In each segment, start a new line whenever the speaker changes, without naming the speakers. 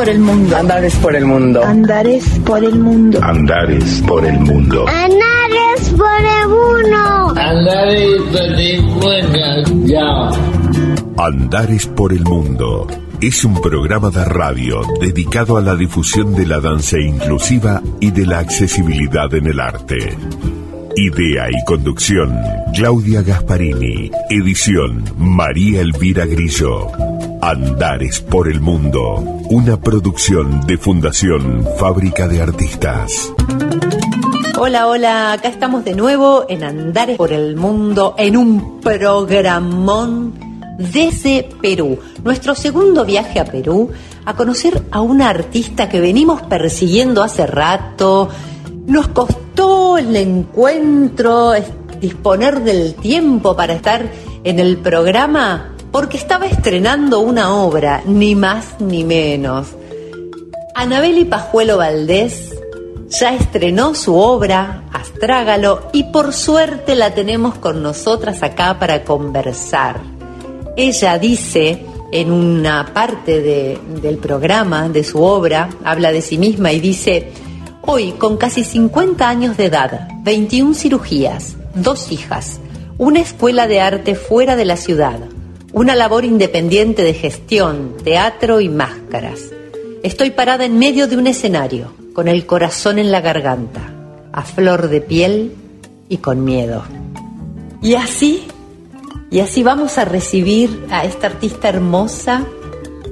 por el mundo.
Andares por el mundo.
Andares por el mundo.
Andares por el mundo.
Andares por el mundo.
Andares por el mundo. Ya.
Andares por el mundo. Es un programa de radio dedicado a la difusión de la danza inclusiva y de la accesibilidad en el arte. Idea y conducción, Claudia Gasparini. Edición, María Elvira Grillo. Andares por el Mundo, una producción de Fundación Fábrica de Artistas.
Hola, hola, acá estamos de nuevo en Andares por el Mundo, en un programón desde Perú. Nuestro segundo viaje a Perú, a conocer a una artista que venimos persiguiendo hace rato. Nos costó el encuentro, disponer del tiempo para estar en el programa porque estaba estrenando una obra, ni más ni menos. Anabeli Pajuelo Valdés ya estrenó su obra, Astrágalo, y por suerte la tenemos con nosotras acá para conversar. Ella dice en una parte del programa, de su obra, habla de sí misma y dice, hoy con casi 50 años de edad, 21 cirugías, dos hijas, una escuela de arte fuera de la ciudad, una labor independiente de gestión, teatro y máscaras. Estoy parada en medio de un escenario, con el corazón en la garganta, a flor de piel y con miedo. Y así, y así vamos a recibir a esta artista hermosa.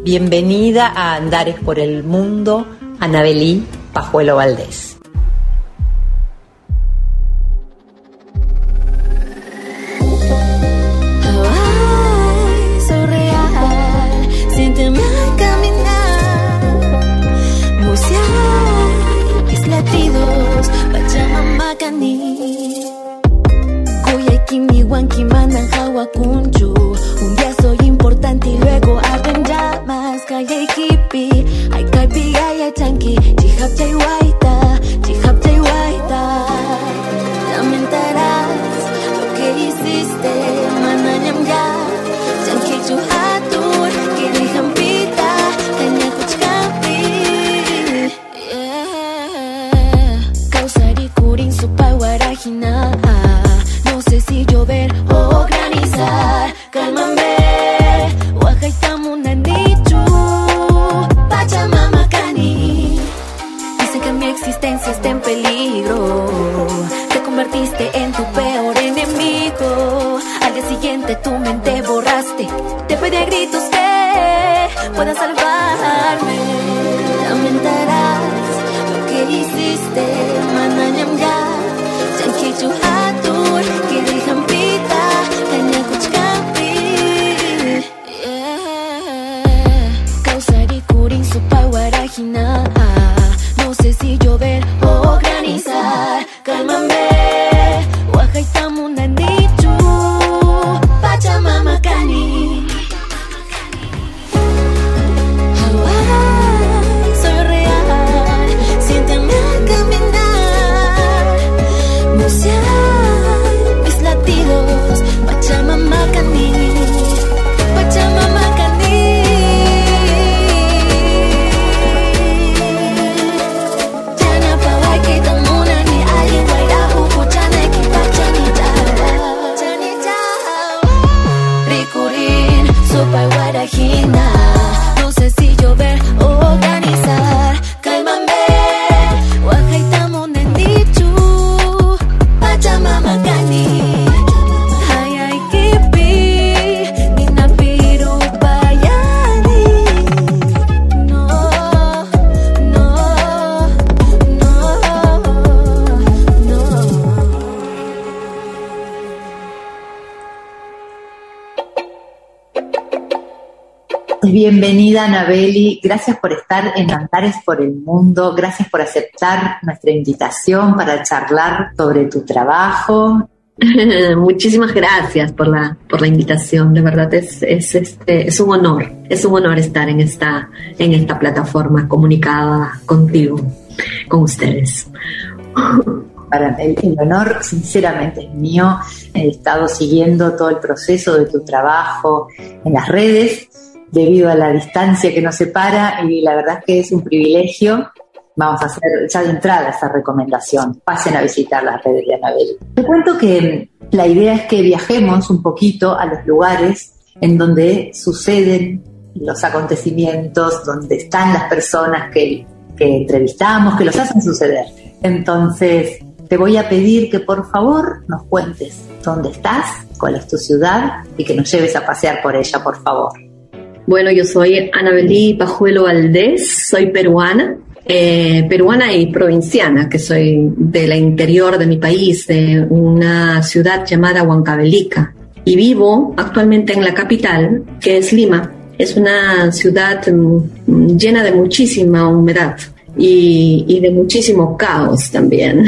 Bienvenida a Andares por el Mundo, Anabelí Pajuelo Valdés.
Un día soy importante y luego arden llamas. Kaya kipi, ay kaipi, ay ay chanki. Chihap chay waita, chihap chay waita. Lamentarás lo que hiciste, si llover o granizar. Cálmame, Nichu, Pachamama Cani. Dicen que mi existencia está en peligro. Te convertiste en tu peor enemigo. Al día siguiente tu mente borraste. Te pedí a gritos que puedas salvarme.
Bienvenida, Anabeli. Gracias por estar en Andares por el Mundo. Gracias por aceptar nuestra invitación para charlar sobre tu trabajo.
Muchísimas gracias por la, por la invitación. De verdad es, es, este, es un honor. Es un honor estar en esta, en esta plataforma comunicada contigo, con ustedes.
Para el, el honor, sinceramente, es mío. He estado siguiendo todo el proceso de tu trabajo en las redes
debido a la distancia que nos separa y la verdad es que es un privilegio. Vamos a hacer ya de entrada esa recomendación. Pasen a visitar las redes de Anabel. Te cuento que la idea es que viajemos un poquito a los lugares en donde suceden los acontecimientos, donde están las personas que, que entrevistamos, que los hacen suceder. Entonces, te voy a pedir que por favor nos cuentes dónde estás, cuál es tu ciudad y que nos lleves a pasear por ella, por favor.
Bueno, yo soy Anabelí Pajuelo Valdés, soy peruana, eh, peruana y provinciana, que soy de la interior de mi país, de una ciudad llamada Huancavelica. Y vivo actualmente en la capital, que es Lima. Es una ciudad mm, llena de muchísima humedad y, de muchísimo caos también.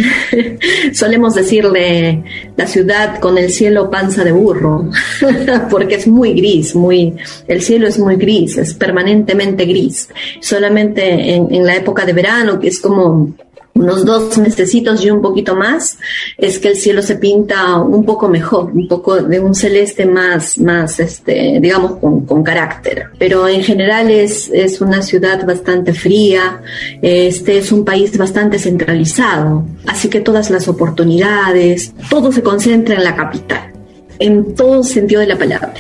Solemos decirle la ciudad con el cielo panza de burro, porque es muy gris, muy, el cielo es muy gris, es permanentemente gris. Solamente en, en la época de verano, que es como unos dos mesecitos y un poquito más, es que el cielo se pinta un poco mejor, un poco de un celeste más, más este, digamos, con, con carácter. Pero en general es, es una ciudad bastante fría, este es un país bastante centralizado, así que todas las oportunidades, todo se concentra en la capital, en todo sentido de la palabra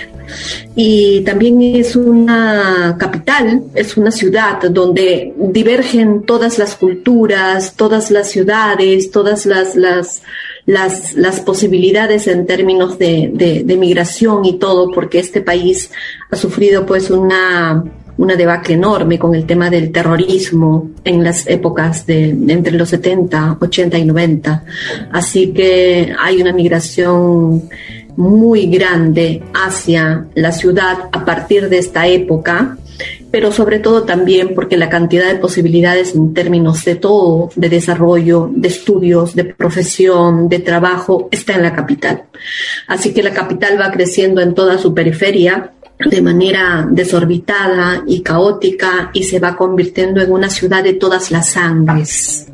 y también es una capital, es una ciudad donde divergen todas las culturas, todas las ciudades, todas las, las, las, las posibilidades en términos de, de, de, migración y todo, porque este país ha sufrido pues una, una debacle enorme con el tema del terrorismo en las épocas de entre los 70, 80 y 90. Así que hay una migración muy grande hacia la ciudad a partir de esta época, pero sobre todo también porque la cantidad de posibilidades en términos de todo, de desarrollo, de estudios, de profesión, de trabajo, está en la capital. Así que la capital va creciendo en toda su periferia de manera desorbitada y caótica y se va convirtiendo en una ciudad de todas las sangres.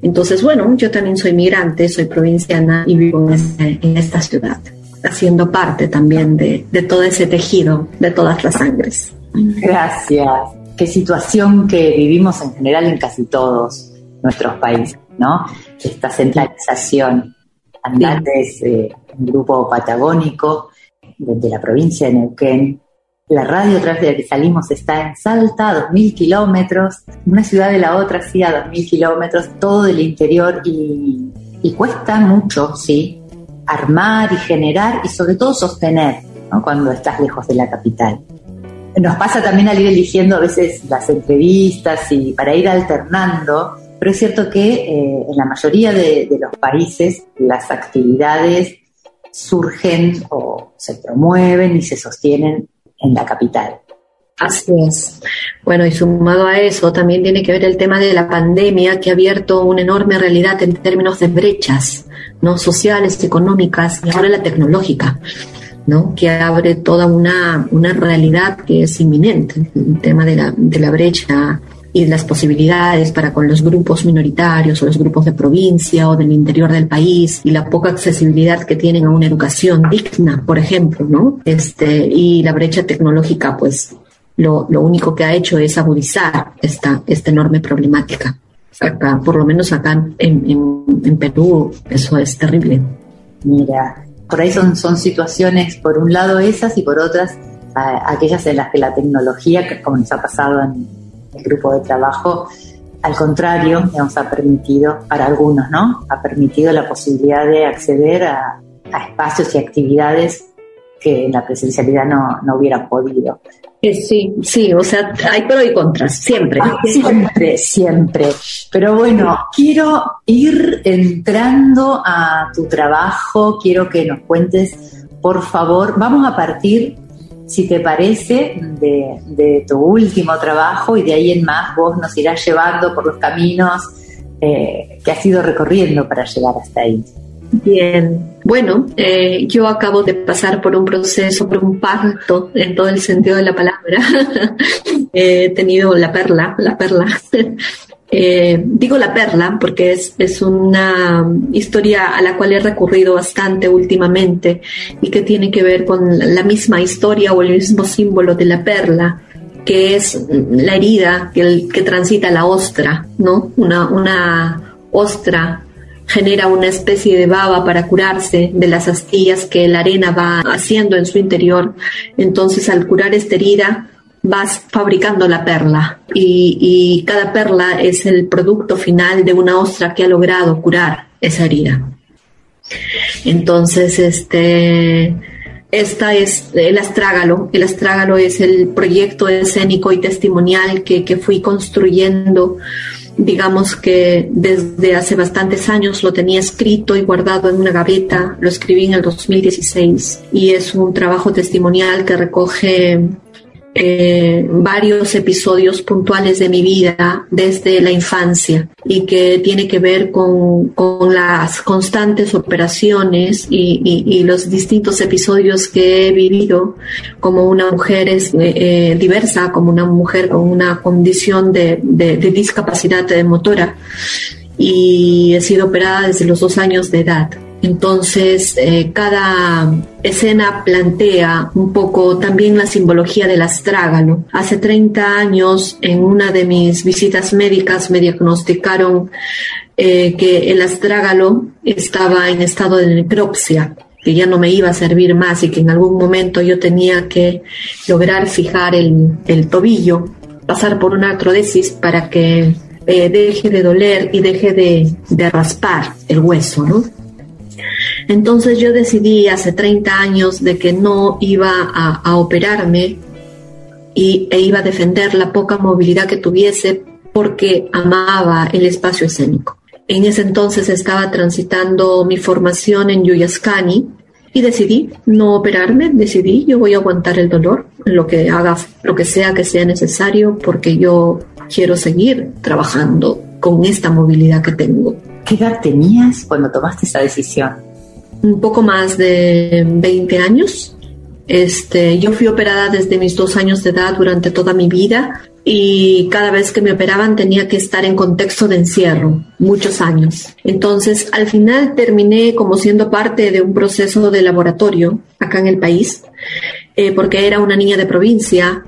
Entonces, bueno, yo también soy migrante, soy provinciana y vivo en, esta ciudad haciendo parte también de, de todo ese tejido de todas las sangres.
Gracias. Qué situación que vivimos en general en casi todos nuestros países, ¿no? Esta centralización. Andantes, eh, un grupo patagónico de la provincia de Neuquén. La radio tras de la que salimos está en Salta, a 2.000 kilómetros, una ciudad de la otra sí a 2.000 kilómetros, todo del interior y, y cuesta mucho, sí, armar y generar y sobre todo sostener cuando estás lejos de la capital. Nos pasa también al ir eligiendo a veces las entrevistas y para ir alternando, pero es cierto que eh, en la mayoría de, de, los países las actividades surgen o se promueven y se sostienen en la capital.
Así es. Bueno, y sumado a eso, también tiene que ver el tema de la pandemia que ha abierto una enorme realidad en términos de brechas, ¿no? Sociales, económicas y ahora la tecnológica, ¿no? Que abre toda una, una realidad que es inminente, el tema de la, de la brecha y las posibilidades para con los grupos minoritarios o los grupos de provincia o del interior del país y la poca accesibilidad que tienen a una educación digna, por ejemplo, ¿no? Este, y la brecha tecnológica, pues lo, lo único que ha hecho es agudizar esta, esta enorme problemática. Acá, por lo menos acá en, en, Perú, eso es terrible.
Mira, por ahí son, son situaciones, por un lado esas y por otras aquellas en las que la tecnología, como nos ha pasado en el grupo de trabajo, al contrario, nos ha permitido, para algunos, ¿no? Ha permitido la posibilidad de acceder a, a espacios y actividades que en la presencialidad no, no hubieran podido.
Sí, sí, o sea, hay pro y contras, siempre.
Siempre, siempre. Pero bueno, quiero ir entrando a tu trabajo, quiero que nos cuentes, por favor, vamos a partir, si te parece, de, de tu último trabajo y de ahí en más vos nos irás llevando por los caminos eh, que has ido recorriendo para llegar hasta ahí.
Bien, bueno, eh, yo acabo de pasar por un proceso, por un parto en todo el sentido de la palabra. He tenido la perla, la perla. Eh, digo la perla porque es, es una historia a la cual he recurrido bastante últimamente y que tiene que ver con la misma historia o el mismo símbolo de la perla, que es la herida que, que transita la ostra, ¿no? Una, una ostra genera una especie de baba para curarse de las astillas que la arena va haciendo en su interior. Entonces, al curar esta herida, vas fabricando la perla y, cada perla es el producto final de una ostra que ha logrado curar esa herida. Entonces, este, esta es el astrágalo. El astrágalo es el proyecto escénico y testimonial que, que fui construyendo digamos que desde hace bastantes años lo tenía escrito y guardado en una gaveta, lo escribí en el 2016 y es un trabajo testimonial que recoge eh, varios episodios puntuales de mi vida desde la infancia y que tiene que ver con, con las constantes operaciones y, y, los distintos episodios que he vivido como una mujer es, eh, eh diversa, como una mujer con una condición de, de, de discapacidad motora y he sido operada desde los dos años de edad. Entonces, eh, cada escena plantea un poco también la simbología del astrágalo. Hace 30 años, en una de mis visitas médicas, me diagnosticaron eh, que el astrágalo estaba en estado de necropsia que ya no me iba a servir más y que en algún momento yo tenía que lograr fijar el, tobillo, pasar por una artrodesis para que eh, deje de doler y deje de, de raspar el hueso, ¿no? Entonces yo decidí hace 30 años de que no iba a, operarme y, e iba a defender la poca movilidad que tuviese porque amaba el espacio escénico. En ese entonces estaba transitando mi formación en Yuyascani y decidí no operarme, decidí yo voy a aguantar el dolor, lo que haga, lo que sea que sea necesario, porque yo quiero seguir trabajando con esta movilidad que tengo.
¿Qué edad tenías cuando tomaste esa decisión?
Un poco más de 20 años. Este, yo fui operada desde mis dos años de edad durante toda mi vida y cada vez que me operaban tenía que estar en contexto de encierro, muchos años. Entonces, al final terminé como siendo parte de un proceso de laboratorio acá en el país, eh, porque era una niña de provincia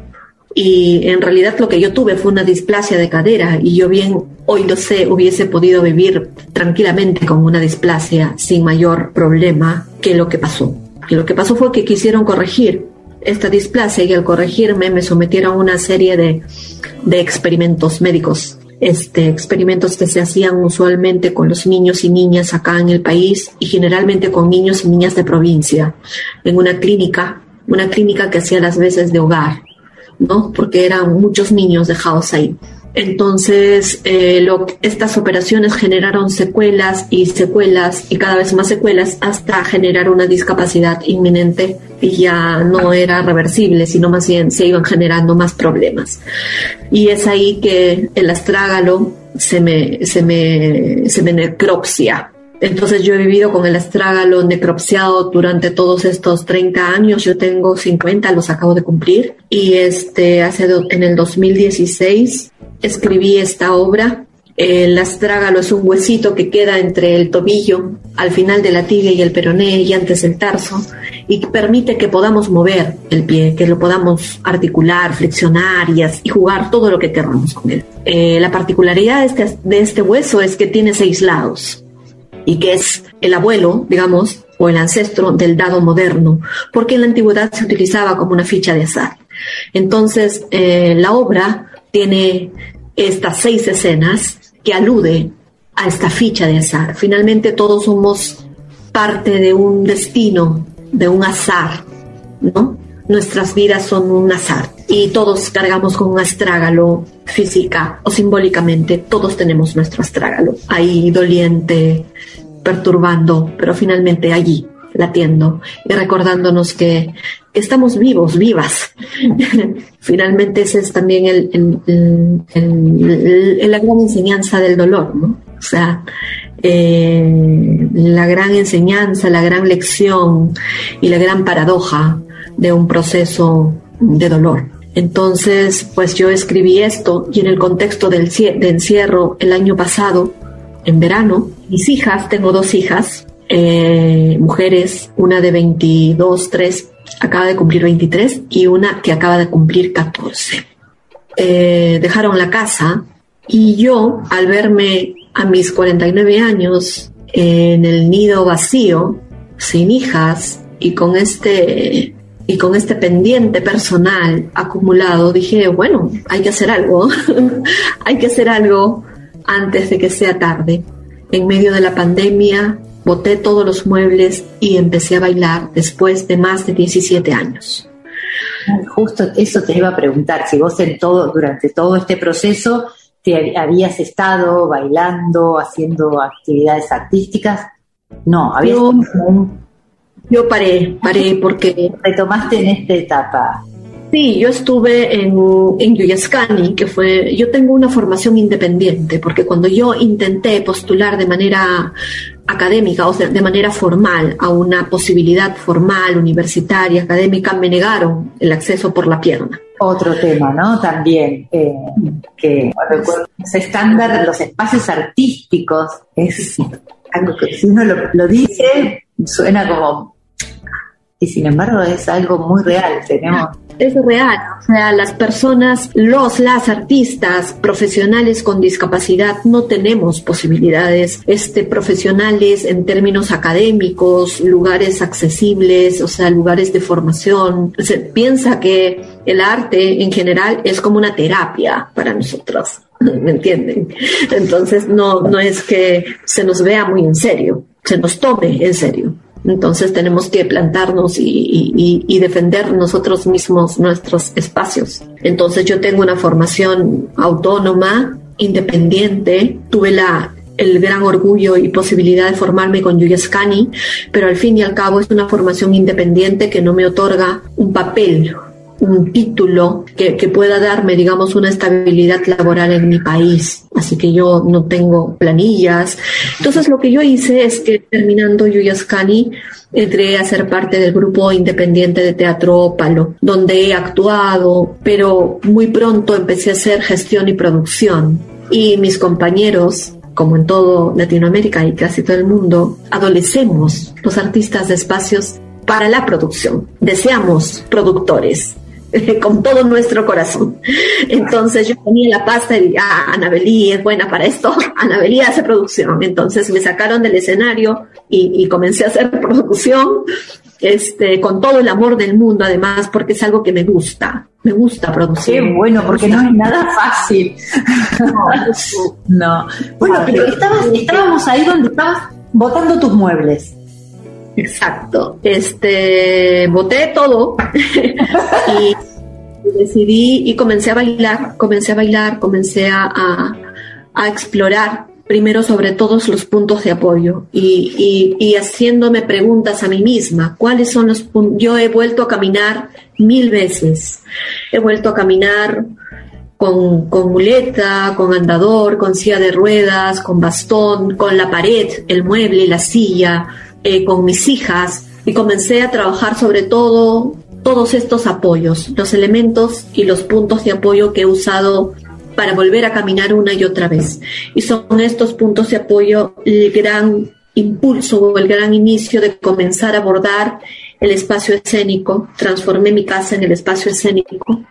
y en realidad lo que yo tuve fue una displasia de cadera y yo bien hoy lo sé hubiese podido vivir tranquilamente con una displasia sin mayor problema que lo que pasó. Y lo que pasó fue que quisieron corregir esta displasia y al corregirme me sometieron a una serie de, de experimentos médicos este, experimentos que se hacían usualmente con los niños y niñas acá en el país y generalmente con niños y niñas de provincia, en una clínica, una clínica que hacía las veces de hogar. ¿No? Porque eran muchos niños dejados ahí. Entonces, eh, estas operaciones generaron secuelas y secuelas y cada vez más secuelas hasta generar una discapacidad inminente y ya no era reversible, sino más bien se iban generando más problemas. Y es ahí que el astrágalo se me, se me, se me necropsia, entonces yo he vivido con el astrágalo necropsiado durante todos estos 30 años. Yo tengo 50, los acabo de cumplir. Y este, hace en el 2016 escribí esta obra. El astrágalo es un huesito que queda entre el tobillo, al final de la tibia y el peroné y antes del tarso, y permite que podamos mover el pie, que lo podamos articular, flexionar y, jugar todo lo que queramos con él. Eh, la particularidad este, de este hueso es que tiene seis lados y que es el abuelo, digamos, o el ancestro del dado moderno, porque en la antigüedad se utilizaba como una ficha de azar. Entonces, eh, la obra tiene estas seis escenas que alude a esta ficha de azar. Finalmente todos somos parte de un destino, de un azar, ¿no? Nuestras vidas son un azar y todos cargamos con un astrágalo física o simbólicamente, todos tenemos nuestro astrágalo ahí doliente, perturbando, pero finalmente allí, latiendo y recordándonos que, estamos vivos, vivas. finalmente esa es también el, la gran enseñanza del dolor, ¿no? O sea, eh, la gran enseñanza, la gran lección y la gran paradoja de un proceso de dolor. Entonces, pues yo escribí esto y en el contexto del de encierro el año pasado, en verano, mis hijas, tengo dos hijas, eh, mujeres, una de 22, 3, acaba de cumplir 23 y una que acaba de cumplir 14. Eh, dejaron la casa y yo, al verme a mis 49 años en el nido vacío, sin hijas y con este y con este pendiente personal acumulado, dije, bueno, hay que hacer algo, hay que hacer algo antes de que sea tarde. En medio de la pandemia, boté todos los muebles y empecé a bailar después de más de 17 años.
Justo eso te iba a preguntar, si vos en todo, durante todo este proceso te habías estado bailando, haciendo actividades artísticas. No, habías
yo, yo paré, paré porque
retomaste en esta etapa.
Sí, yo estuve en, en Yuyascani, que fue, yo tengo una formación independiente, porque cuando yo intenté postular de manera académica, o sea, de manera formal, a una posibilidad formal, universitaria, académica, me negaron el acceso por la pierna.
Otro tema, ¿no? También, eh, que los estándar, los espacios artísticos, es algo que si uno lo, lo dice, suena como y sin embargo es algo muy real. Tenemos
es real. O sea, las personas, los, las artistas profesionales con discapacidad no tenemos posibilidades este, profesionales en términos académicos, lugares accesibles, o sea, lugares de formación. Se piensa que el arte en general es como una terapia para nosotros. ¿Me entienden? Entonces no, no es que se nos vea muy en serio, se nos tome en serio. Entonces tenemos que plantarnos y, defender nosotros mismos nuestros espacios. Entonces yo tengo una formación autónoma, independiente, tuve la, el gran orgullo y posibilidad de formarme con Yuyascani, pero al fin y al cabo es una formación independiente que no me otorga un papel un título que, pueda darme, digamos, una estabilidad laboral en mi país. Así que yo no tengo planillas. Entonces lo que yo hice es que terminando Yuyascani, entré a ser parte del grupo independiente de Teatro Ópalo, donde he actuado, pero muy pronto empecé a hacer gestión y producción. Y mis compañeros como en todo Latinoamérica y casi todo el mundo, adolecemos los artistas de espacios para la producción. Deseamos productores, con todo nuestro corazón. Entonces yo ponía la pasta y ah, Anabelí es buena para esto, Anabelí hace producción. Entonces me sacaron del escenario y, comencé a hacer producción este, con todo el amor del mundo, además, porque es algo que me gusta. Me gusta producir.
Qué bueno, porque no es nada fácil. No. Bueno, pero estábamos ahí donde estabas botando tus muebles.
Exacto. Este, boté todo y decidí y comencé a bailar, comencé a bailar, comencé a, a, explorar primero sobre todos los puntos de apoyo y, y, haciéndome preguntas a mí misma, ¿cuáles son los puntos? Yo he vuelto a caminar mil veces, he vuelto a caminar con, con, muleta, con andador, con silla de ruedas, con bastón, con la pared, el mueble, la silla, eh, con mis hijas y comencé a trabajar sobre todo todos estos apoyos, los elementos y los puntos de apoyo que he usado para volver a caminar una y otra vez. Y son estos puntos de apoyo el gran impulso o el gran inicio de comenzar a abordar el espacio escénico. Transformé mi casa en el espacio escénico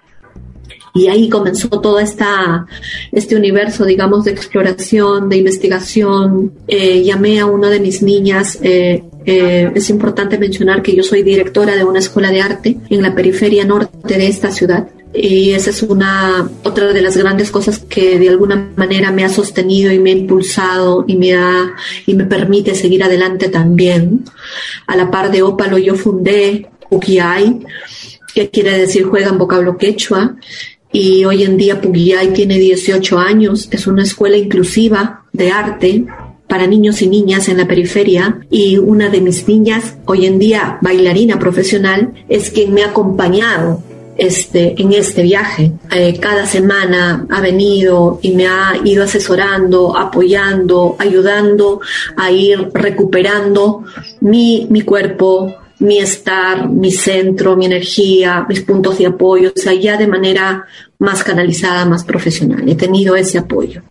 y ahí comenzó todo esta, este universo, digamos, de exploración, de investigación. Eh, llamé a una de mis niñas. Eh, eh, es importante mencionar que yo soy directora de una escuela de arte en la periferia norte de esta ciudad. Y esa es una otra de las grandes cosas que de alguna manera me ha sostenido y me ha impulsado y me ha y me permite seguir adelante también. A la par de Ópalo yo fundé Ukiai, que quiere decir juega en vocablo quechua, y hoy en día Pugillay tiene 18 años, es una escuela inclusiva de arte para niños y niñas en la periferia y una de mis niñas, hoy en día bailarina profesional, es quien me ha acompañado este, en este viaje. Eh, cada semana ha venido y me ha ido asesorando, apoyando, ayudando a ir recuperando mi, mi cuerpo, mi estar, mi centro, mi energía, mis puntos de apoyo, o sea, ya de manera más canalizada, más profesional. He tenido ese apoyo.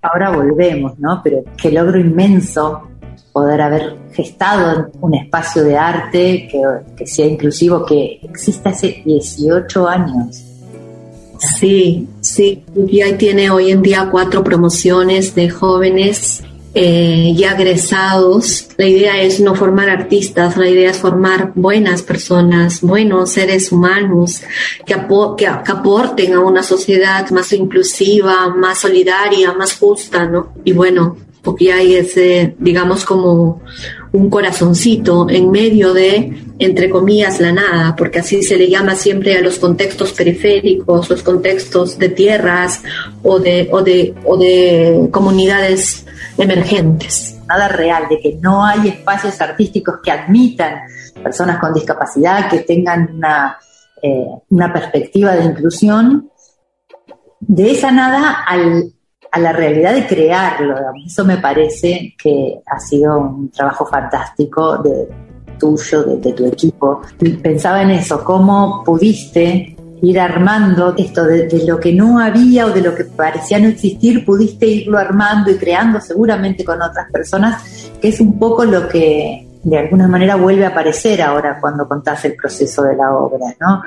Ahora volvemos, ¿no? Pero qué logro inmenso poder haber gestado un espacio de arte que, que sea inclusivo, que existe hace 18 años.
Sí, sí. Y tiene hoy en día cuatro promociones de jóvenes eh, ya egresados. La idea es no formar artistas, la idea es formar buenas personas, buenos seres humanos que, que, aporten a una sociedad más inclusiva, más solidaria, más justa, ¿no? Y bueno, porque hay ese, digamos, como un corazoncito en medio de, entre comillas, la nada, porque así se le llama siempre a los contextos periféricos, los contextos de tierras o de, o de, o de comunidades emergentes.
Nada real, de que no hay espacios artísticos que admitan personas con discapacidad, que tengan una, eh, una perspectiva de inclusión. De esa nada al, a la realidad de crearlo. Eso me parece que ha sido un trabajo fantástico de tuyo, de, tu equipo. Pensaba en eso, cómo pudiste ir armando esto de, de, lo que no había o de lo que parecía no existir, pudiste irlo armando y creando seguramente con otras personas, que es un poco lo que de alguna manera vuelve a aparecer ahora cuando contás el proceso de la obra, ¿no?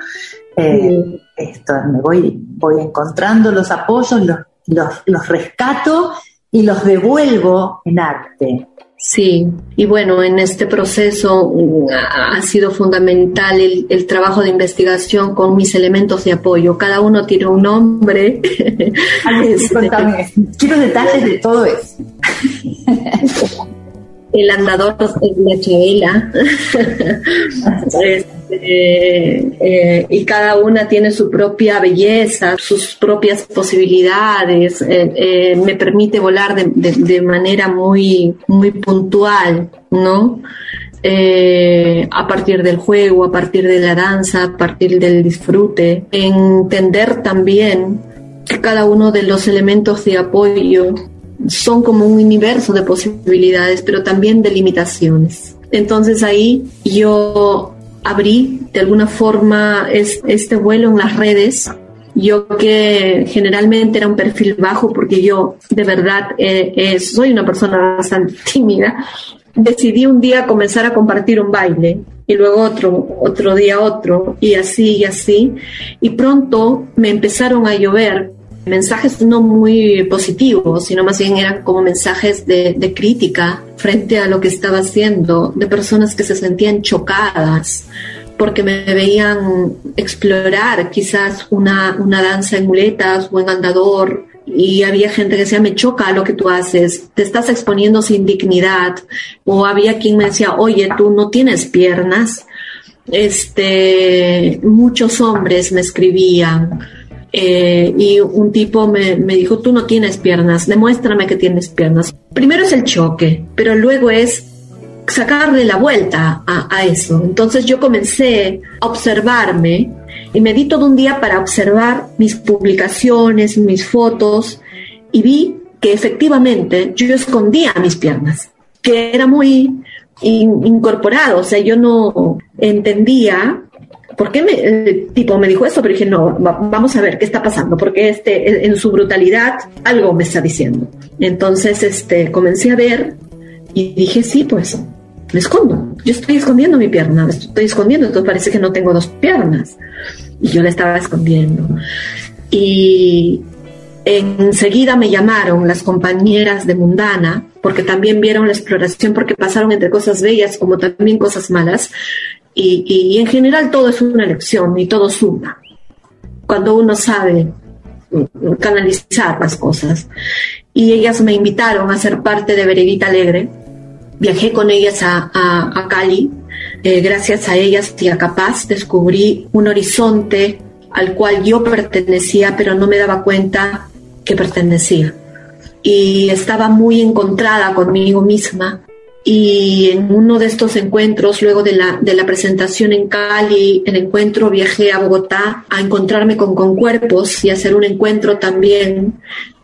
Eh, esto, me voy, voy encontrando los apoyos, los los, rescato y los devuelvo en arte.
Sí, y bueno, en este proceso mm, ha sido fundamental el, trabajo de investigación con mis elementos de apoyo. Cada uno tiene un nombre.
Este, quiero detalles de todo eso.
el andador es la chavela. Este, eh, y cada una tiene su propia belleza, sus propias posibilidades, eh, eh, me permite volar de, manera muy, muy puntual, ¿no? a partir del juego, a partir de la danza, a partir del disfrute, entender también que cada uno de los elementos de apoyo son como un universo de posibilidades, pero también de limitaciones. Entonces ahí yo abrí de alguna forma este vuelo en las redes. Yo que generalmente era un perfil bajo porque yo de verdad eh, soy una persona bastante tímida, decidí un día comenzar a compartir un baile y luego otro, otro día otro y así y así. Y pronto me empezaron a llover mensajes no muy positivos, sino más bien eran como mensajes de, crítica frente a lo que estaba haciendo, de personas que se sentían chocadas porque me veían explorar quizás una, una danza en muletas o en andador y había gente que decía, me choca lo que tú haces, te estás exponiendo sin dignidad, o había quien me decía, oye, tú no tienes piernas. Este, muchos hombres me escribían, eh, y un tipo me, dijo, tú no tienes piernas, demuéstrame que tienes piernas. Primero es el choque, pero luego es sacarle la vuelta a, eso. Entonces yo comencé a observarme y me di todo un día para observar mis publicaciones, mis fotos y vi que efectivamente yo escondía mis piernas, que era muy incorporado, o sea, yo no entendía ¿por qué me, el tipo me dijo eso? Pero dije, no, vamos a ver qué está pasando, porque este, en su brutalidad algo me está diciendo. Entonces, este, comencé a ver y dije, sí, pues, me escondo. Yo estoy escondiendo mi pierna, estoy escondiendo, entonces parece que no tengo dos piernas. Y yo la estaba escondiendo. Y enseguida me llamaron las compañeras de Mundana, porque también vieron la exploración, porque pasaron entre cosas bellas como también cosas malas, y, en general todo es una lección y todo suma. Cuando uno sabe canalizar las cosas. Y ellas me invitaron a ser parte de Veredita Alegre. Viajé con ellas a, Cali. Eh, gracias a ellas y a Capaz descubrí un horizonte al cual yo pertenecía, pero no me daba cuenta que pertenecía. Y estaba muy encontrada conmigo misma y en uno de estos encuentros, luego de la, de la presentación en Cali, el encuentro viajé a Bogotá a encontrarme con Concuerpos y hacer un encuentro también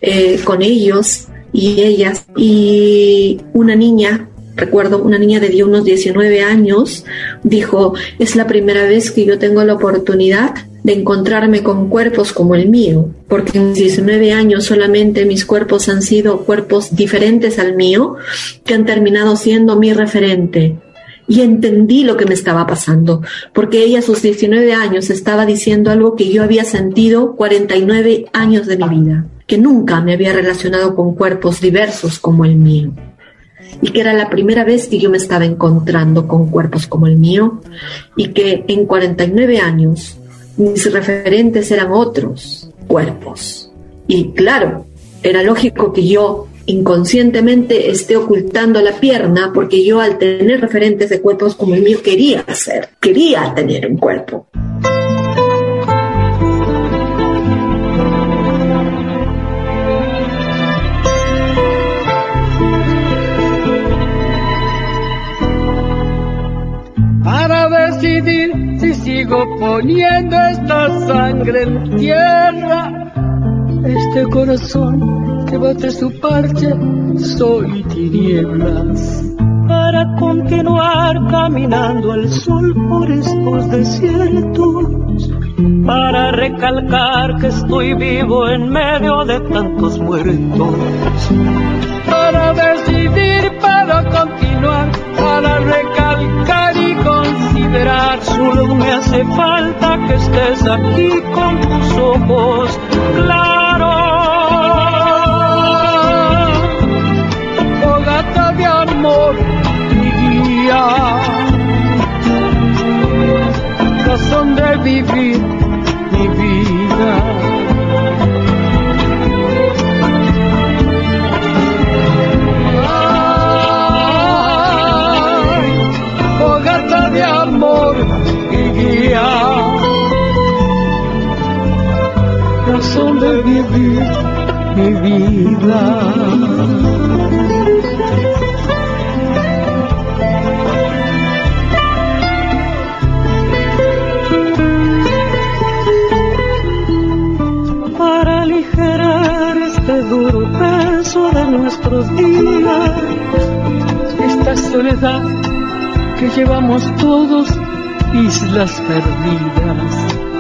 eh, con ellos y ellas. Y una niña recuerdo una niña de unos 19 años, dijo, es la primera vez que yo tengo la oportunidad de encontrarme con cuerpos como el mío, porque en 19 años solamente mis cuerpos han sido cuerpos diferentes al mío, que han terminado siendo mi referente. Y entendí lo que me estaba pasando, porque ella a sus 19 años estaba diciendo algo que yo había sentido 49 años de mi vida, que nunca me había relacionado con cuerpos diversos como el mío y que era la primera vez que yo me estaba encontrando con cuerpos como el mío y que en 49 años mis referentes eran otros cuerpos. Y claro, era lógico que yo inconscientemente esté ocultando la pierna porque yo al tener referentes de cuerpos como el mío quería ser, quería tener un cuerpo.
Sigo poniendo esta sangre en tierra. Este corazón que bate su parche, soy tinieblas. Para continuar caminando al sol por estos desiertos, para recalcar que estoy vivo en medio de tantos muertos, para decidir, para continuar, para recalcar y considerar. Solo me hace falta que estés aquí con tus ojos claros. Fogata de amor, mi guía. Razón de vivir mi vida. Mi vida. Para aligerar este duro peso de nuestros días, esta soledad que llevamos todos, islas perdidas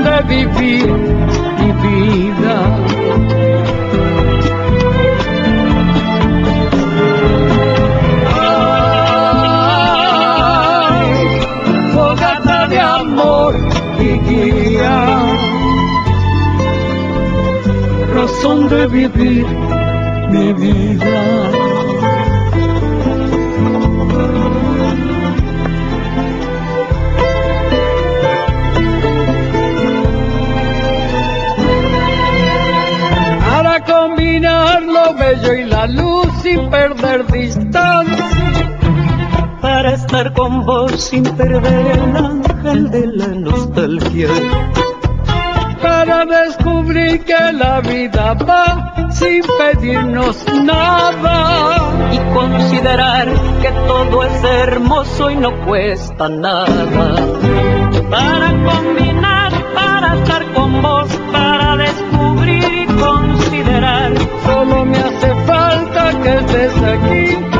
De vivir mi vida. Ay, de amor y guía, razón de vivir sin perder distancia. Para estar con vos sin perder el ángel de la nostalgia. Para descubrir que la vida va sin pedirnos nada. Y considerar que todo es hermoso y no cuesta nada. Para combinar, para estar con vos, para descubrir y considerar Solo me hace falta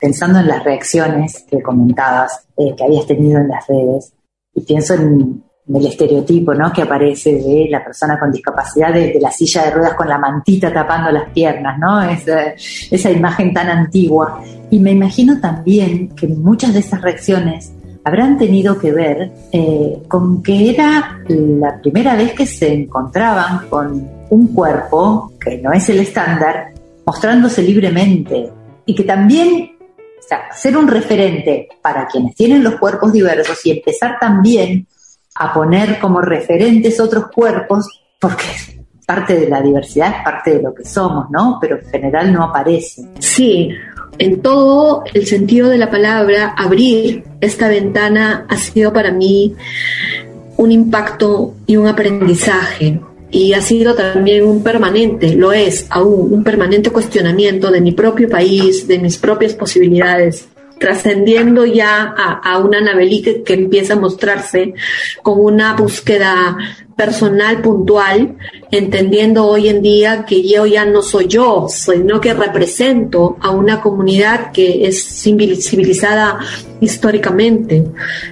pensando en las reacciones que comentabas eh, que habías tenido en las redes y pienso en el estereotipo ¿no? que aparece de la persona con discapacidad de, la silla de ruedas con la mantita tapando las piernas, ¿no? Esa, esa imagen tan antigua. Y me imagino también que muchas de esas reacciones habrán tenido que ver eh, con que era la primera vez que se encontraban con un cuerpo, que no es el estándar, mostrándose libremente y que también o ser un referente para quienes tienen los cuerpos diversos y empezar también a poner como referentes otros cuerpos, porque parte de la diversidad es parte de lo que somos, ¿no? Pero en general no aparece.
Sí, en todo el sentido de la palabra, abrir esta ventana ha sido para mí un impacto y un aprendizaje. Y ha sido también un permanente, lo es aún, un permanente cuestionamiento de mi propio país, de mis propias posibilidades trascendiendo ya a, una Anabelí que, empieza a mostrarse con una búsqueda personal puntual, entendiendo hoy en día que yo ya no soy yo, sino que represento a una comunidad que es civilizada históricamente.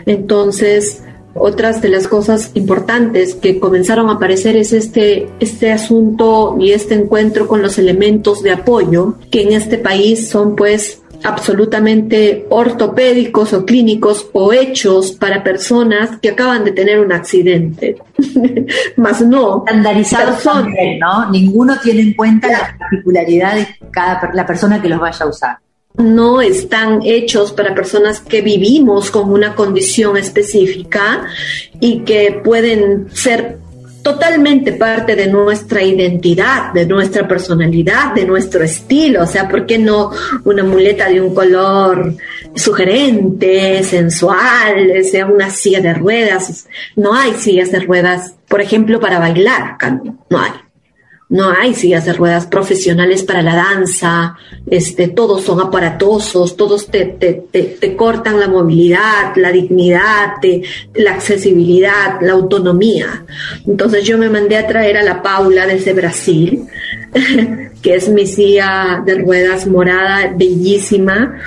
Entonces, otras de las cosas importantes que comenzaron a aparecer es este, este asunto y este encuentro con los elementos de apoyo, que en este país son pues absolutamente ortopédicos o clínicos o hechos para personas que acaban de tener un accidente. Más no.
Estandarizados también, ¿no? Ninguno tiene en cuenta la particularidad de cada la persona que los vaya a usar
no están hechos para personas que vivimos con una condición específica y que pueden ser totalmente parte de nuestra identidad, de nuestra personalidad, de nuestro estilo. O sea, ¿por qué no una muleta de un color sugerente, sensual, sea una silla de ruedas? No hay sillas de ruedas, por ejemplo, para bailar, no hay. No hay sillas de ruedas profesionales para la danza, este, todos son aparatosos, todos te, te, te, cortan la movilidad, la dignidad, la accesibilidad, la autonomía. Entonces yo me mandé a traer a la Paula desde Brasil, que es mi silla de ruedas morada, bellísima.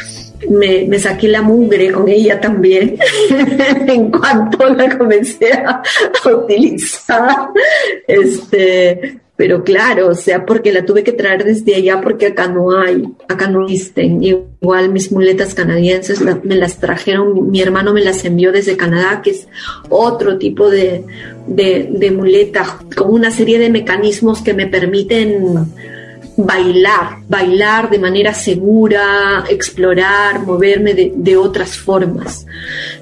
Me, me, saqué la mugre con ella también en cuanto la comencé a, a utilizar. Este, pero claro, o sea, porque la tuve que traer desde allá porque acá no hay, acá no existen. Igual mis muletas canadienses me las trajeron, mi hermano me las envió desde Canadá, que es otro tipo de, de, de muleta, con una serie de mecanismos que me permiten bailar, bailar de manera segura, explorar, moverme de, otras formas.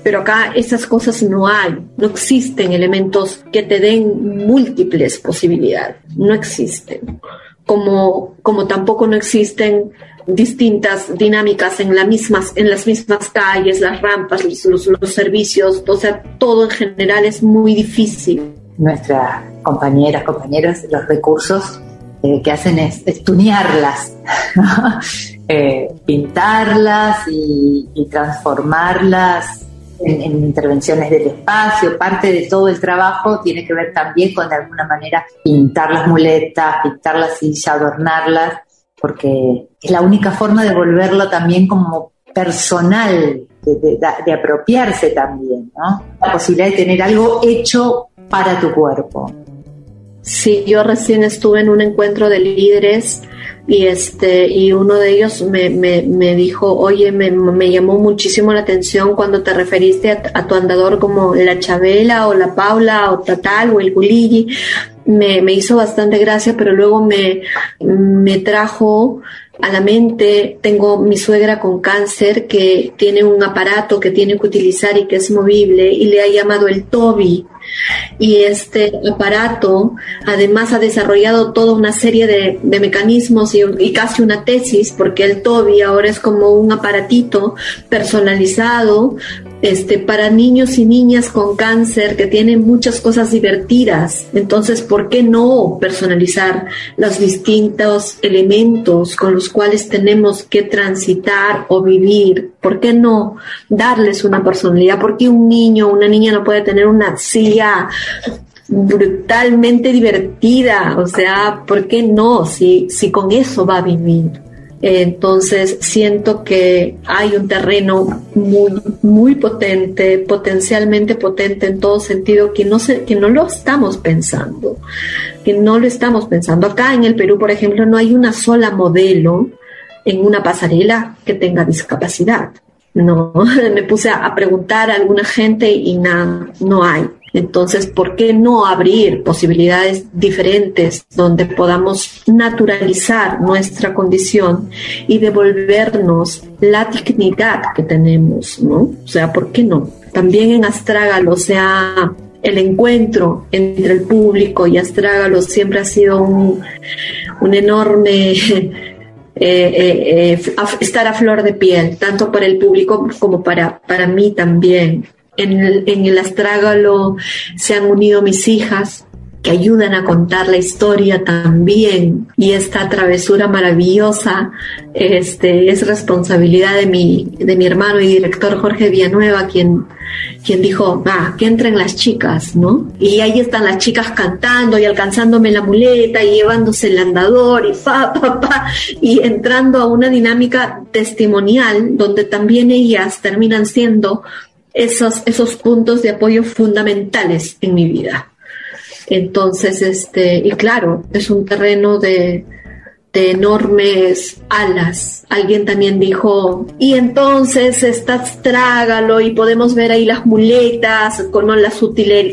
Pero acá esas cosas no hay, no existen elementos que te den múltiples posibilidades, no existen. Como, como tampoco no existen distintas dinámicas en, mismas, en las mismas calles, las rampas, los, los servicios, o sea, todo en general es muy difícil.
Nuestras compañeras, compañeros, los recursos eh, que hacen es estunearlas, eh, pintarlas y, transformarlas en, intervenciones del espacio. Parte de todo el trabajo tiene que ver también con de alguna manera pintar las muletas, pintar la silla, adornarlas, porque es la única forma de volverlo también como personal, de, de apropiarse también, ¿no? La posibilidad de tener algo hecho para tu cuerpo.
Sí, yo recién estuve en un encuentro de líderes y este y uno de ellos me, me, me dijo, oye, me, me, llamó muchísimo la atención cuando te referiste a, tu andador como la Chabela o la Paula o Tatal o el Guligi. Me, me hizo bastante gracia, pero luego me, me trajo a la mente, tengo mi suegra con cáncer que tiene un aparato que tiene que utilizar y que es movible y le ha llamado el Toby. Y este aparato además ha desarrollado toda una serie de, mecanismos y, casi una tesis, porque el Toby ahora es como un aparatito personalizado este, para niños y niñas con cáncer que tienen muchas cosas divertidas. Entonces, ¿por qué no personalizar los distintos elementos con los cuales tenemos que transitar o vivir? ¿Por qué no darles una personalidad? ¿Por qué un niño o una niña no puede tener una silla brutalmente divertida? O sea, ¿por qué no? Si, si con eso va a vivir. Entonces siento que hay un terreno muy, muy potente, potencialmente potente en todo sentido, que no, se, que no lo estamos pensando, que no lo estamos pensando. Acá en el Perú, por ejemplo, no hay una sola modelo en una pasarela que tenga discapacidad. No, me puse a preguntar a alguna gente y nada, no hay. Entonces, ¿por qué no abrir posibilidades diferentes donde podamos naturalizar nuestra condición y devolvernos la dignidad que tenemos, ¿no? O sea, ¿por qué no? También en Astrágalo, o sea, el encuentro entre el público y Astrágalo siempre ha sido un, enorme eh, eh, eh, estar a flor de piel, tanto para el público como para, para mí también en el, astrágalo se han unido mis hijas que ayudan a contar la historia también y esta travesura maravillosa este, es responsabilidad de mi, de mi hermano y director Jorge Villanueva quien, quien dijo, va, que entren las chicas, ¿no? Y ahí están las chicas cantando y alcanzándome la muleta y llevándose el andador y pa, pa, pa, y entrando a una dinámica testimonial donde también ellas terminan siendo esos, esos puntos de apoyo fundamentales en mi vida. Entonces, este, y claro, es un terreno de, enormes alas. Alguien también dijo, y entonces estás trágalo y podemos ver ahí las muletas con las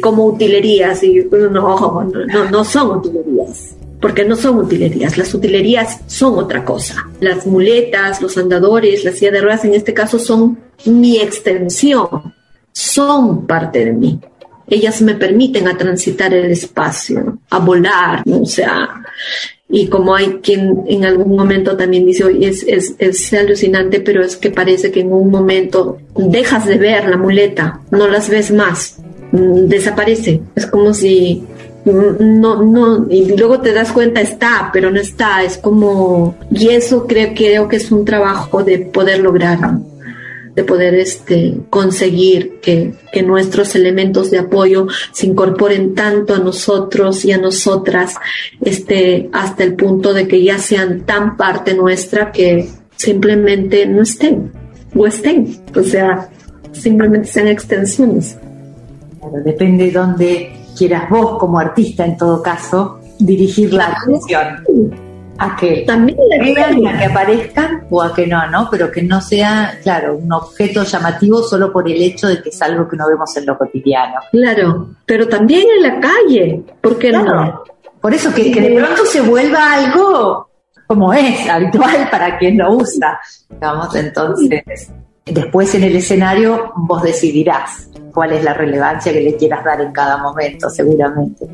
como utilerías. Y no, no, no son utilerías porque no son utilerías, las utilerías son otra cosa. Las muletas, los andadores, las silla de ruedas en este caso son mi extensión, son parte de mí. Ellas me permiten a transitar el espacio, a volar, o sea, y como hay quien en algún momento también dice, oye, es, es, es, alucinante, pero es que parece que en un momento dejas de ver la muleta, no las ves más, mm, desaparece. Es como si no, no, y luego te das cuenta está, pero no está, es como, y eso creo, creo que es un trabajo de poder lograr de poder este, conseguir que, que, nuestros elementos de apoyo se incorporen tanto a nosotros y a nosotras este, hasta el punto de que ya sean tan parte nuestra que simplemente no estén o estén, o sea, simplemente sean extensiones.
depende de dónde quieras vos como artista en todo caso dirigir la atención a que también a que aparezcan o a que no, ¿no? Pero que no sea, claro, un objeto llamativo solo por el hecho de que es algo que no vemos en lo cotidiano.
Claro, pero también en la calle, ¿por qué no?
Por eso que, que, de pronto se vuelva algo como es, habitual para quien lo usa. Digamos, entonces, después en el escenario vos decidirás cuál es la relevancia que le quieras dar en cada momento, seguramente.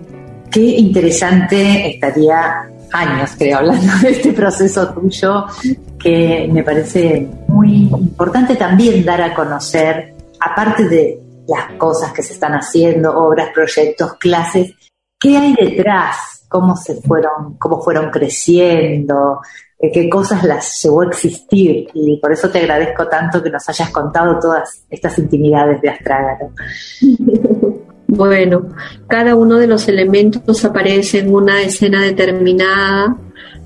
Qué interesante estaría años, creo, hablando de este proceso tuyo, que me parece muy importante también dar a conocer, aparte de las cosas que se están haciendo, obras, proyectos, clases, qué hay detrás, cómo se fueron, cómo fueron creciendo, eh, qué cosas las llevó a existir. Y por eso te agradezco tanto que nos hayas contado todas estas intimidades de Astrágaro.
Bueno, cada uno de los elementos aparece en una escena determinada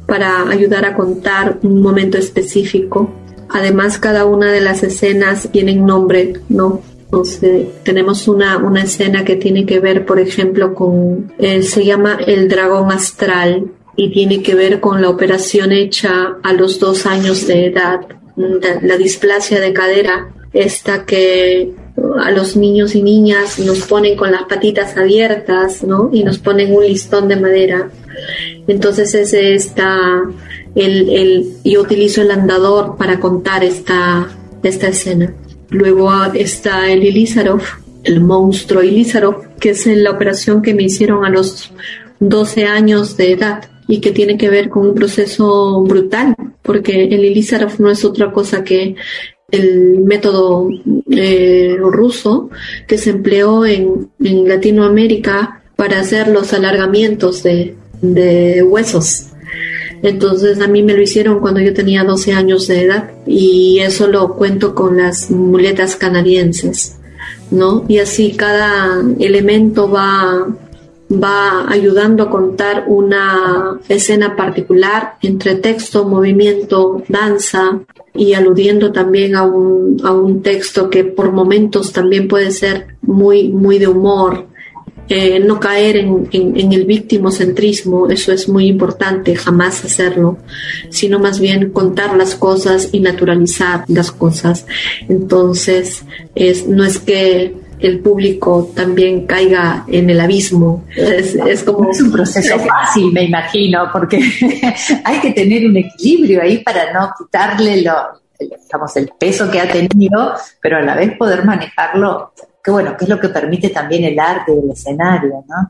para ayudar a contar un momento específico. Además, cada una de las escenas tienen nombre, ¿no? Entonces, tenemos una, una escena que tiene que ver, por ejemplo, con, eh, se llama El Dragón Astral y tiene que ver con la operación hecha a los dos años de edad, la displasia de cadera, esta que a los niños y niñas nos ponen con las patitas abiertas, ¿no? Y nos ponen un listón de madera. Entonces ese está, el, el, yo utilizo el andador para contar esta, esta escena. Luego está el Ilizarov, el monstruo Ilizarov, que es la operación que me hicieron a los 12 años de edad y que tiene que ver con un proceso brutal, porque el Ilizarov no es otra cosa que el método eh, ruso que se empleó en, Latinoamérica para hacer los alargamientos de, de, huesos. Entonces a mí me lo hicieron cuando yo tenía 12 años de edad y eso lo cuento con las muletas canadienses, ¿no? Y así cada elemento va va ayudando a contar una escena particular entre texto, movimiento, danza y aludiendo también a un, a un texto que por momentos también puede ser muy, muy de humor. Eh, no caer en, en, el victimocentrismo, eso es muy importante, jamás hacerlo, sino más bien contar las cosas y naturalizar las cosas. Entonces, es, no es que el público también caiga en el abismo. Es, como
es un proceso fácil, me imagino, porque hay que tener un equilibrio ahí para no quitarle lo, digamos, el peso que ha tenido, pero a la vez poder manejarlo, que bueno, que es lo que permite también el arte del escenario, ¿no?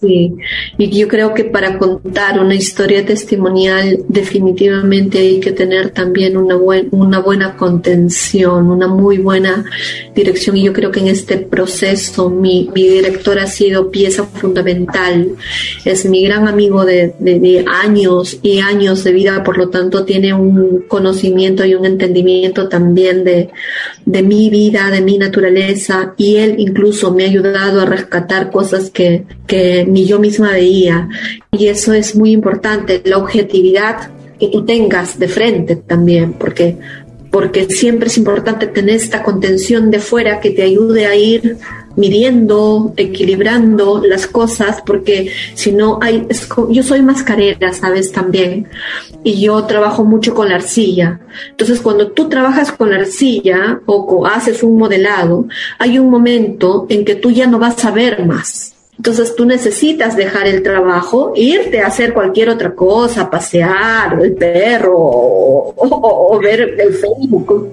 Sí, y yo creo que para contar una historia testimonial definitivamente hay que tener también una, buen, una buena contención, una muy buena dirección. Y yo creo que en este proceso mi, director ha sido pieza fundamental, es mi gran amigo de, de, años y años de vida, por lo tanto tiene un conocimiento y un entendimiento también de, de mi vida, de mi naturaleza y él incluso me ha ayudado a rescatar cosas que, que ni yo misma veía. Y eso es muy importante, la objetividad que tú tengas de frente también, porque, porque siempre es importante tener esta contención de fuera que te ayude a ir midiendo, equilibrando las cosas, porque si no hay, yo soy mascarera, sabes también, y yo trabajo mucho con la arcilla. Entonces, cuando tú trabajas con la arcilla o haces un modelado, hay un momento en que tú ya no vas a ver más entonces tú necesitas dejar el trabajo, irte a hacer cualquier otra cosa, pasear, el perro, o, ver el Facebook,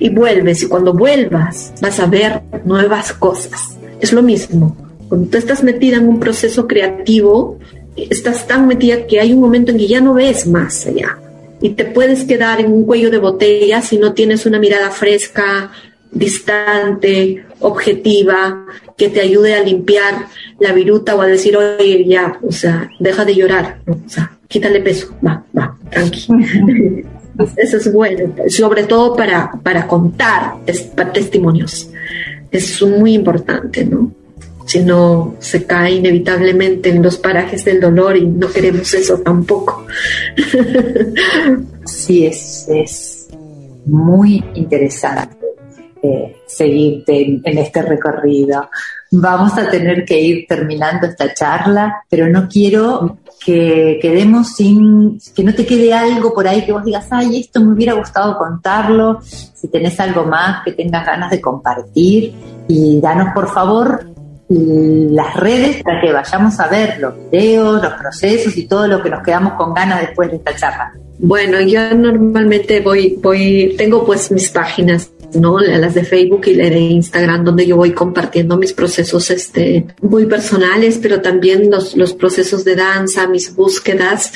y vuelves. Y cuando vuelvas, vas a ver nuevas cosas. Es lo mismo. Cuando tú estás metida en un proceso creativo, estás tan metida que hay un momento en que ya no ves más allá. Y te puedes quedar en un cuello de botella si no tienes una mirada fresca, distante, objetiva, que te ayude a limpiar la viruta o a decir, oye, ya, o sea, deja de llorar, o sea, quítale peso, va, va, tranqui. Eso es bueno, sobre todo para, para contar testimonios. Es muy importante, ¿no? Si no, se cae inevitablemente en los parajes del dolor y no queremos eso tampoco.
Sí, es, es muy interesante seguirte en, este recorrido. Vamos a tener que ir terminando esta charla, pero no quiero que quedemos sin, que no te quede algo por ahí que vos digas, ay, esto me hubiera gustado contarlo, si tenés algo más que tengas ganas de compartir y danos por favor las redes para que vayamos a ver los videos, los procesos y todo lo que nos quedamos con ganas después de esta charla.
Bueno, yo normalmente voy, voy, tengo pues mis páginas ¿no? Las de Facebook y la de Instagram, donde yo voy compartiendo mis procesos este, muy personales, pero también los, los procesos de danza, mis búsquedas.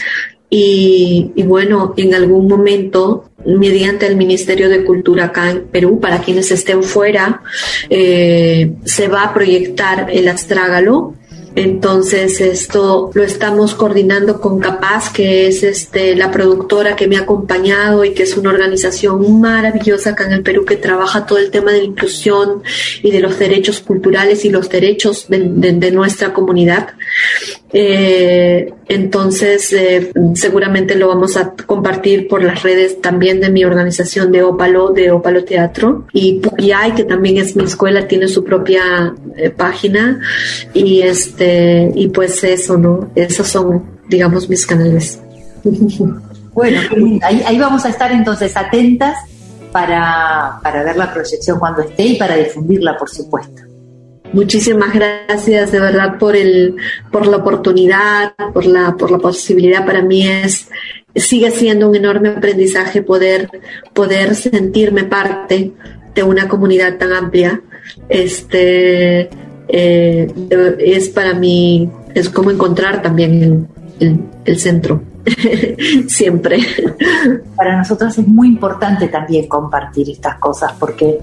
Y, y, bueno, en algún momento, mediante el Ministerio de Cultura acá en Perú, para quienes estén fuera, eh, se va a proyectar el astrágalo entonces esto lo estamos coordinando con Capaz, que es este, la productora que me ha acompañado y que es una organización maravillosa acá en el Perú que trabaja todo el tema de la inclusión y de los derechos culturales y los derechos de, nuestra comunidad. Eh, entonces eh, seguramente lo vamos a compartir por las redes también de mi organización de Ópalo, de Ópalo Teatro. Y Puyay, que también es mi escuela, tiene su propia eh, página. Y este y pues eso, ¿no? Esos son, digamos, mis canales.
Bueno, ahí, vamos a estar entonces atentas para, para ver la proyección cuando esté y para difundirla, por supuesto.
Muchísimas gracias de verdad por el, por la oportunidad, por la, por la posibilidad. Para mí es, sigue siendo un enorme aprendizaje poder, poder sentirme parte de una comunidad tan amplia. Este, eh, es para mí, es como encontrar también el, centro, siempre.
Para nosotros es muy importante también compartir estas cosas porque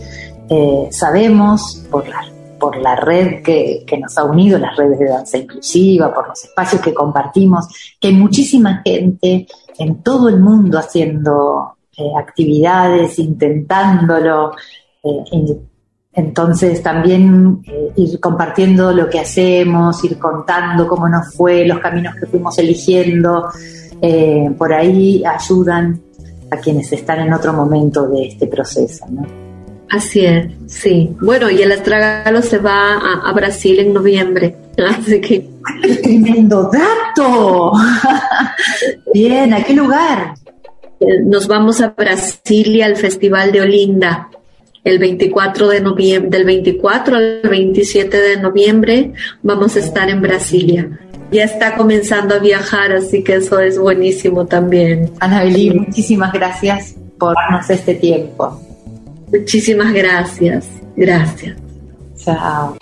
eh, sabemos por la, por la red que, nos ha unido, las redes de danza inclusiva, por los espacios que compartimos, que hay muchísima gente en todo el mundo haciendo eh, actividades, intentándolo. Entonces también eh, ir compartiendo lo que hacemos, ir contando cómo nos fue, los caminos que fuimos eligiendo, eh, por ahí ayudan a quienes están en otro momento de este proceso. ¿no?
Así es, sí. Bueno, y el astragalo se va a, Brasil en noviembre, así que...
¡Tremendo dato! Bien, ¿a qué lugar?
Eh, nos vamos a Brasilia al Festival de Olinda el 24 de noviembre, del 24 al 27 de noviembre vamos a estar en Brasilia. Ya está comenzando a viajar, así que eso es buenísimo también.
Ana Belí, muchísimas gracias por darnos este tiempo.
Muchísimas gracias. Gracias.
Chao.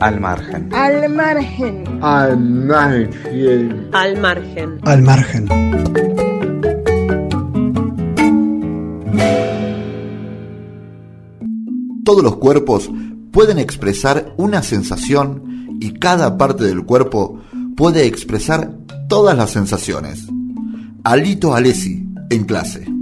Al margen.
Al margen.
Al margen.
Al margen.
Al margen.
Todos los cuerpos pueden expresar una sensación y cada parte del cuerpo puede expresar todas las sensaciones. Alito Alessi, en clase.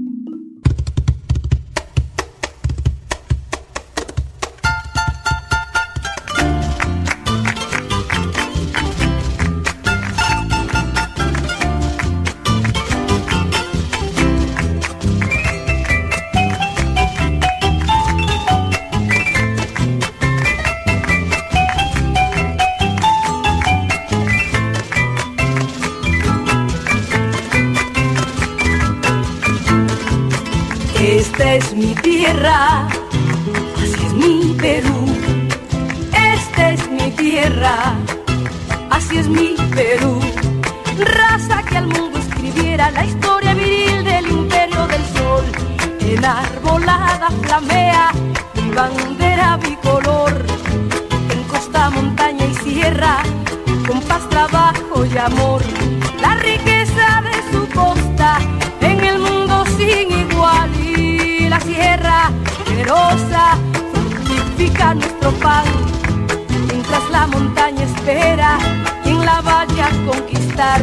Vaya conquistar.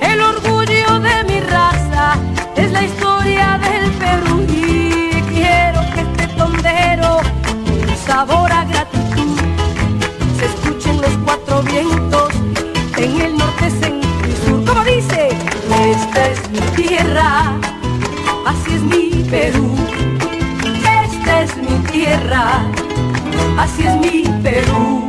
El orgullo de mi raza es la historia del Perú y quiero que este tondero, sabor a gratitud, se escuchen los cuatro vientos en el norte, centro y sur. Como dice, esta es mi tierra, así es mi Perú. Esta es mi tierra, así es mi Perú.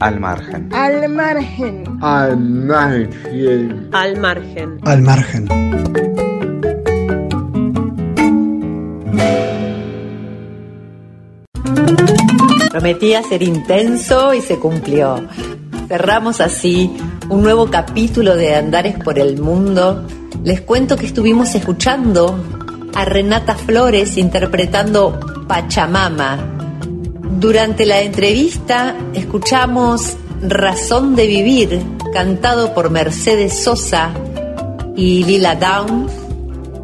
Al margen.
Al margen.
Prometía ser intenso y se cumplió. Cerramos así un nuevo capítulo de Andares por el Mundo. Les cuento que estuvimos escuchando a Renata Flores interpretando Pachamama. Durante la entrevista escuchamos Razón de Vivir cantado por Mercedes Sosa y Lila Downs.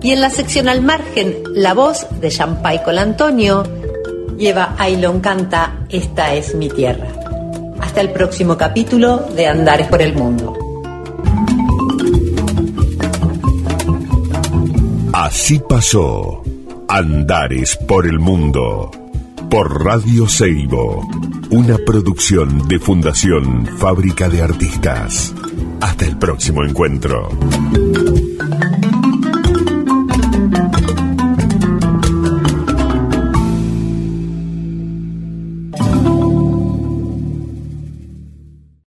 Y en la sección al margen, la voz de Champay Antonio lleva Ailon Canta Esta es mi tierra. Hasta el próximo capítulo de Andares por el Mundo.
Así pasó Andares por el Mundo por Radio Seibo, una producción de Fundación Fábrica de Artistas. Hasta el próximo encuentro.